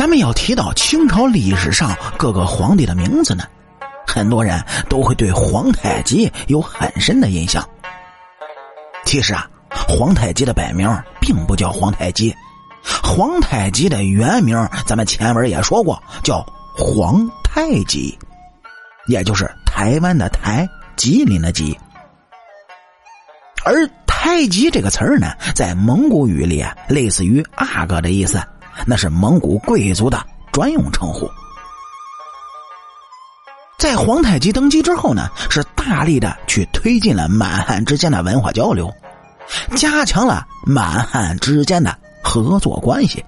咱们要提到清朝历史上各个皇帝的名字呢，很多人都会对皇太极有很深的印象。其实啊，皇太极的本名并不叫皇太极，皇太极的原名咱们前文也说过，叫皇太极，也就是台湾的台，吉林的吉。而太极这个词儿呢，在蒙古语里啊，类似于阿哥的意思。那是蒙古贵族的专用称呼。在皇太极登基之后呢，是大力的去推进了满汉之间的文化交流，加强了满汉之间的合作关系，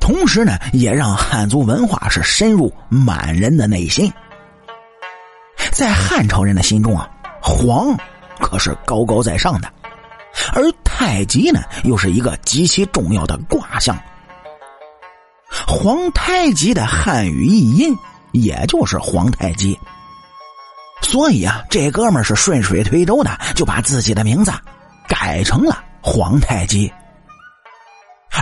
同时呢，也让汉族文化是深入满人的内心。在汉朝人的心中啊，皇可是高高在上的，而太极呢，又是一个极其重要的卦象。皇太极的汉语译音也就是皇太极，所以啊，这哥们是顺水推舟的就把自己的名字改成了皇太极。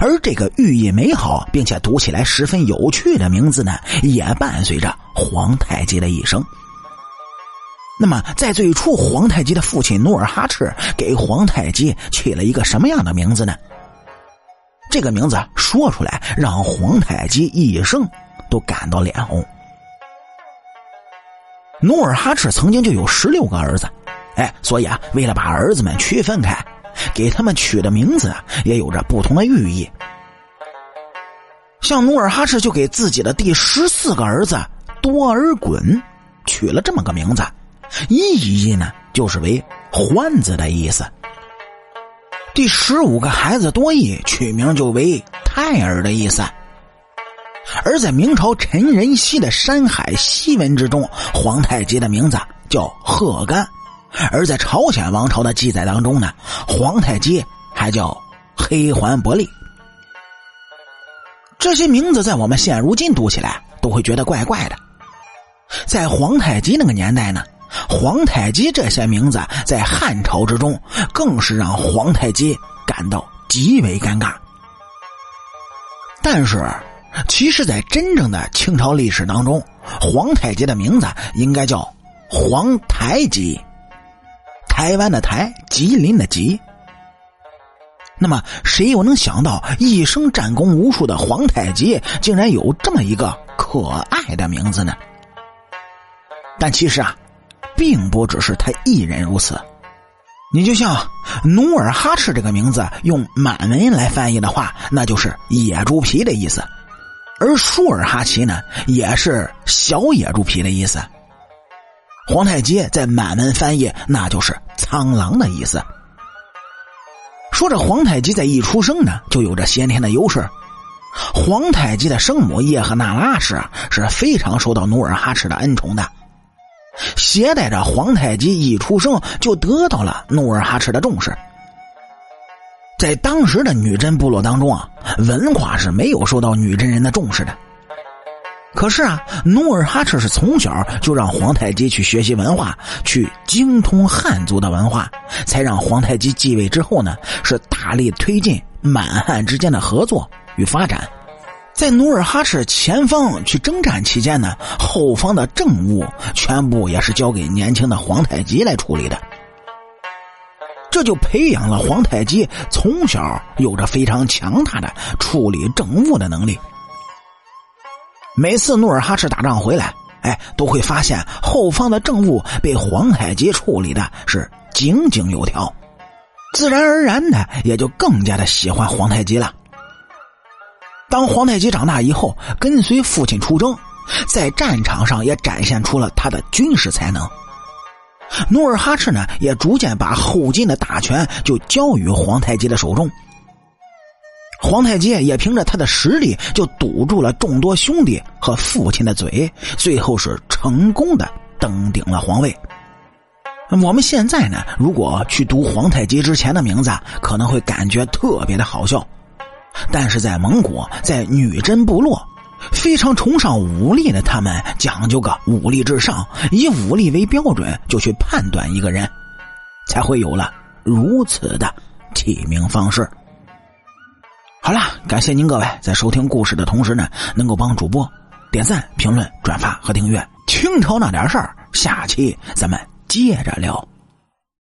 而这个寓意美好并且读起来十分有趣的名字呢，也伴随着皇太极的一生。那么，在最初，皇太极的父亲努尔哈赤给皇太极起了一个什么样的名字呢？这个名字说出来，让皇太极一生都感到脸红。努尔哈赤曾经就有十六个儿子，哎，所以啊，为了把儿子们区分开，给他们取的名字也有着不同的寓意。像努尔哈赤就给自己的第十四个儿子多尔衮取了这么个名字，意义呢就是为欢子的意思。第十五个孩子多益取名就为泰儿的意思，而在明朝陈仁熙的《山海西文》之中，皇太极的名字叫贺干；而在朝鲜王朝的记载当中呢，皇太极还叫黑环伯利。这些名字在我们现如今读起来都会觉得怪怪的，在皇太极那个年代呢。皇太极这些名字在汉朝之中，更是让皇太极感到极为尴尬。但是，其实，在真正的清朝历史当中，皇太极的名字应该叫皇台极，台湾的台，吉林的吉。那么，谁又能想到，一生战功无数的皇太极，竟然有这么一个可爱的名字呢？但其实啊。并不只是他一人如此，你就像努尔哈赤这个名字，用满文来翻译的话，那就是野猪皮的意思；而舒尔哈齐呢，也是小野猪皮的意思。皇太极在满文翻译，那就是苍狼的意思。说这皇太极在一出生呢，就有着先天的优势。皇太极的生母叶赫那拉氏是非常受到努尔哈赤的恩宠的。携带着皇太极一出生就得到了努尔哈赤的重视，在当时的女真部落当中啊，文化是没有受到女真人的重视的。可是啊，努尔哈赤是从小就让皇太极去学习文化，去精通汉族的文化，才让皇太极继位之后呢，是大力推进满汉之间的合作与发展。在努尔哈赤前方去征战期间呢，后方的政务全部也是交给年轻的皇太极来处理的。这就培养了皇太极从小有着非常强大的处理政务的能力。每次努尔哈赤打仗回来，哎，都会发现后方的政务被皇太极处理的是井井有条，自然而然的也就更加的喜欢皇太极了。当皇太极长大以后，跟随父亲出征，在战场上也展现出了他的军事才能。努尔哈赤呢，也逐渐把后金的大权就交于皇太极的手中。皇太极也凭着他的实力，就堵住了众多兄弟和父亲的嘴，最后是成功的登顶了皇位。我们现在呢，如果去读皇太极之前的名字，可能会感觉特别的好笑。但是在蒙古，在女真部落，非常崇尚武力的他们，讲究个武力至上，以武力为标准就去判断一个人，才会有了如此的起名方式。好了，感谢您各位在收听故事的同时呢，能够帮主播点赞、评论、转发和订阅。清朝那点事儿，下期咱们接着聊。